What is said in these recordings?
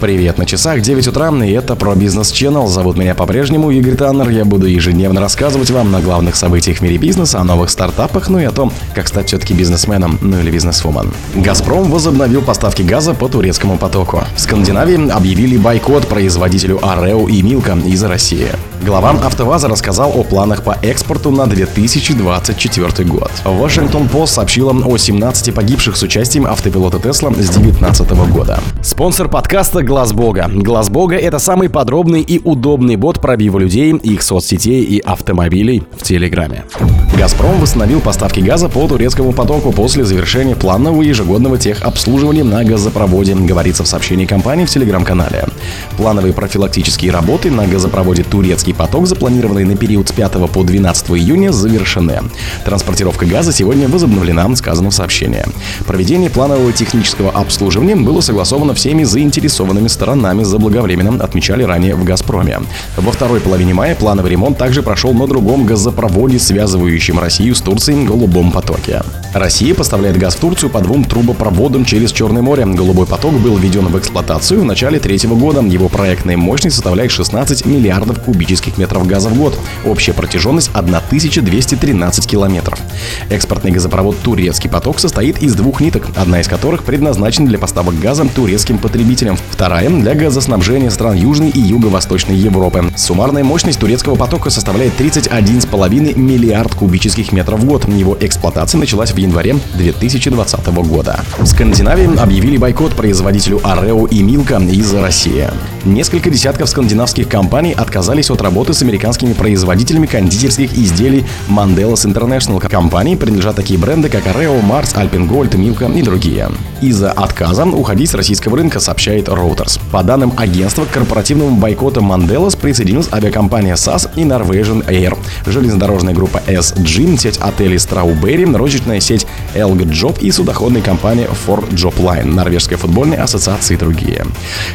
Привет, на часах 9 утра, и это про бизнес Channel. Зовут меня по-прежнему Игорь Таннер. Я буду ежедневно рассказывать вам на главных событиях в мире бизнеса, о новых стартапах, ну и о том, как стать все-таки бизнесменом, ну или бизнесвумен. «Газпром» возобновил поставки газа по турецкому потоку. В Скандинавии объявили бойкот производителю Арео и Милка из России. Глава АвтоВАЗа рассказал о планах по экспорту на 2024 год. Вашингтон Пост сообщила о 17 погибших с участием автопилота Тесла с 2019 года. Спонсор подкаста Глаз Бога. Глаз Бога это самый подробный и удобный бот пробива людей, их соцсетей и автомобилей в Телеграме. Газпром восстановил поставки газа по турецкому потоку после завершения планового ежегодного техобслуживания на газопроводе, говорится в сообщении компании в телеграм-канале. Плановые профилактические работы на газопроводе «Турецкий поток», запланированные на период с 5 по 12 июня, завершены. Транспортировка газа сегодня возобновлена, сказано в сообщении. Проведение планового технического обслуживания было согласовано всеми заинтересованными сторонами заблаговременно, отмечали ранее в «Газпроме». Во второй половине мая плановый ремонт также прошел на другом газопроводе, связывающем Россию с Турцией голубом потоке. Россия поставляет газ в Турцию по двум трубопроводам через Черное море. Голубой поток был введен в эксплуатацию в начале третьего года. Его проектная мощность составляет 16 миллиардов кубических метров газа в год. Общая протяженность 1213 километров. Экспортный газопровод «Турецкий поток» состоит из двух ниток, одна из которых предназначена для поставок газа турецким потребителям, вторая – для газоснабжения стран Южной и Юго-Восточной Европы. Суммарная мощность турецкого потока составляет 31,5 миллиард кубических метров в год. Его эксплуатация началась в январе 2020 года. В Скандинавии объявили бойкот производителю Арео и Милка из России. Несколько десятков скандинавских компаний отказались от работы с американскими производителями кондитерских изделий Mandelas International. Компании принадлежат такие бренды, как Areо, Mars, Alpengold, Milka и другие. Из-за отказа уходить с российского рынка, сообщает Reuters. По данным агентства, к корпоративному бойкоту Mandelas присоединилась авиакомпания SAS и Norwegian Air, железнодорожная группа SG, сеть отелей Strawberry, розничная сеть Elg Job и судоходная компания Ford Job Line, норвежская футбольная ассоциация и другие.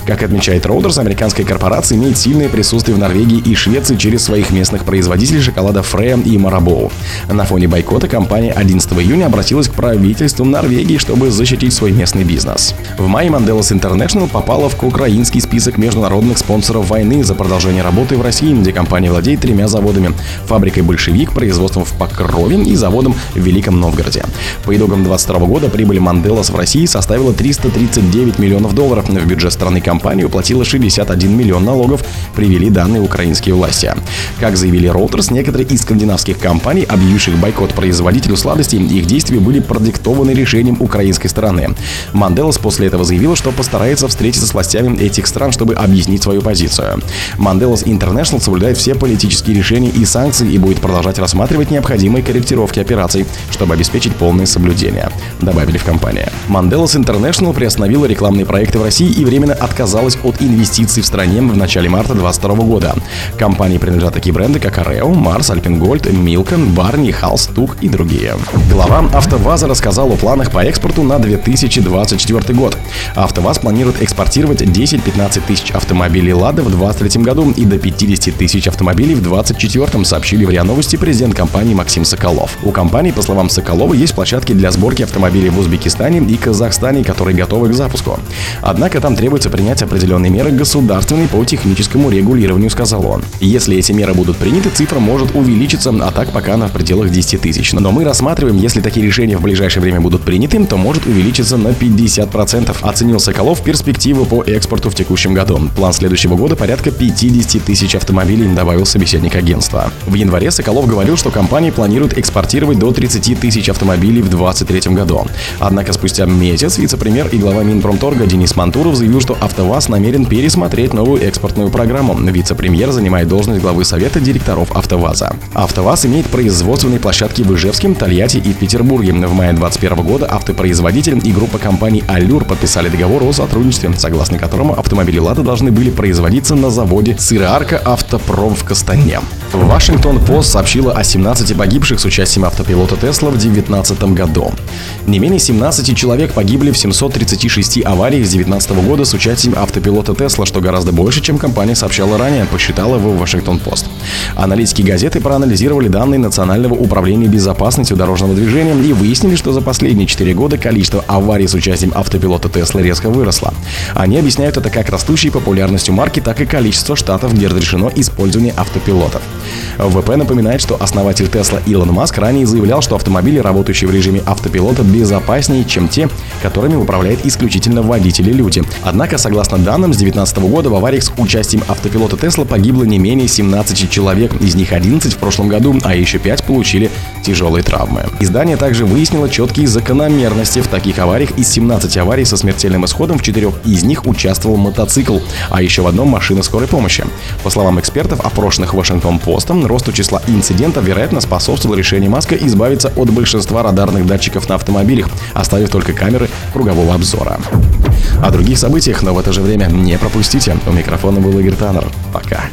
Как отмечает Reuters, американская корпорация имеет сильное присутствие в Норвегии и Швеции через своих местных производителей шоколада Freya и Marabou. На фоне бойкота компания 11 июня обратилась к правительству Норвегии, чтобы защитить свой местный бизнес. В мае Mandelas International попала в украинский список международных спонсоров войны за продолжение работы в России, где компания владеет тремя заводами – фабрикой «Большевик», производством в Покрове и заводом в Великом Новгороде. По итогам 2022 года прибыль Манделас в России составила 339 миллионов долларов. В бюджет страны компания уплатила 61 миллион налогов, привели данные украинские власти. Как заявили Reuters, некоторые из скандинавских компаний, объявивших бойкот производителю сладостей, их действия были продиктованы решением украинской стороны. Манделас после этого заявил, что постарается встретиться с властями этих стран, чтобы объяснить свою позицию. Манделас International соблюдает все политические решения и санкции и будет продолжать рассматривать необходимые корректировки операций, чтобы обеспечить полное соблюдение, добавили в компании. Mandelas International приостановила рекламные проекты в России и временно отказалась от инвестиций в стране в начале марта 2022 года. Компании принадлежат такие бренды, как Areо, Mars, Alpengold, Milka, Barney, Halstuch и другие. Глава АвтоВАЗа рассказал о планах по экспорту на 2024 год. АвтоВАЗ планирует экспортировать 10-15 тысяч автомобилей «Лада» в 2023 году и до 50 тысяч автомобилей в 2024, сообщили в РИА Новости президент компании Максим Соколов. У компании, по словам Соколова, есть площадки для сборки автомобилей в Узбекистане и Казахстане, которые готовы к запуску. Однако там требуется принять определенные меры государственной по техническому регулированию, сказал он. Если эти меры будут приняты, цифра может увеличиться, а так пока она в пределах 10 тысяч. Но мы рассматриваем, если такие решения в ближайшее время будут приняты, то может увеличиться на 50%, оценил Соколов перспективы по экспорту в текущем году. План следующего года порядка 50 тысяч автомобилей, добавил собеседник агентства. В январе Соколов говорил, что компания планирует экспортировать до 30 тысяч автомобилей в 2023 году. Однако спустя месяц вице-премьер и глава Минпромторга Денис Мантуров заявил, что АвтоВАЗ намерен пересмотреть новую экспортную программу. Вице-премьер занимает должность главы Совета директоров АвтоВАЗа. АвтоВАЗ имеет производственные площадки в Ижевске, Тольятти и Петербурге. В мае 2021 года автопроизводитель и группа компаний «Аллюр» подписали договор о сотрудничестве, согласно которому автомобили «Лада» должны были производиться на заводе «Сыроарка Автопром» в Кастане. Вашингтон Пост сообщила о 17 погибших с участием автопилота Тесла в 2019 году. Не менее 17 человек погибли в 736 авариях с 2019 года с участием автопилота Тесла, что гораздо больше, чем компания сообщала ранее, посчитала в Вашингтон-Пост. Аналитики газеты проанализировали данные Национального управления безопасностью дорожного движения и выяснили, что за последние 4 года количество аварий с участием автопилота Тесла резко выросло. Они объясняют это как растущей популярностью марки, так и количество штатов, где разрешено использование автопилотов. ВП напоминает, что основатель Тесла Илон Маск ранее заявлял, что автомобили, работающие в режиме автопилота, безопаснее, чем те, которыми управляют исключительно водители-люди. Однако, согласно данным, с 2019 года в авариях с участием автопилота Тесла погибло не менее 17 человек, из них 11 в прошлом году, а еще 5 получили тяжелые травмы. Издание также выяснило четкие закономерности в таких авариях. Из 17 аварий со смертельным исходом в четырех из них участвовал мотоцикл, а еще в одном машина скорой помощи. По словам экспертов, опрошенных Вашингтон-Постом, росту числа инцидентов, вероятно, способствовало решению Маска избавиться от большинства радарных датчиков на автомобилях, оставив только камеры кругового обзора. О других событиях, но в это же время не пропустите. У микрофона был Игорь Таннер. Пока.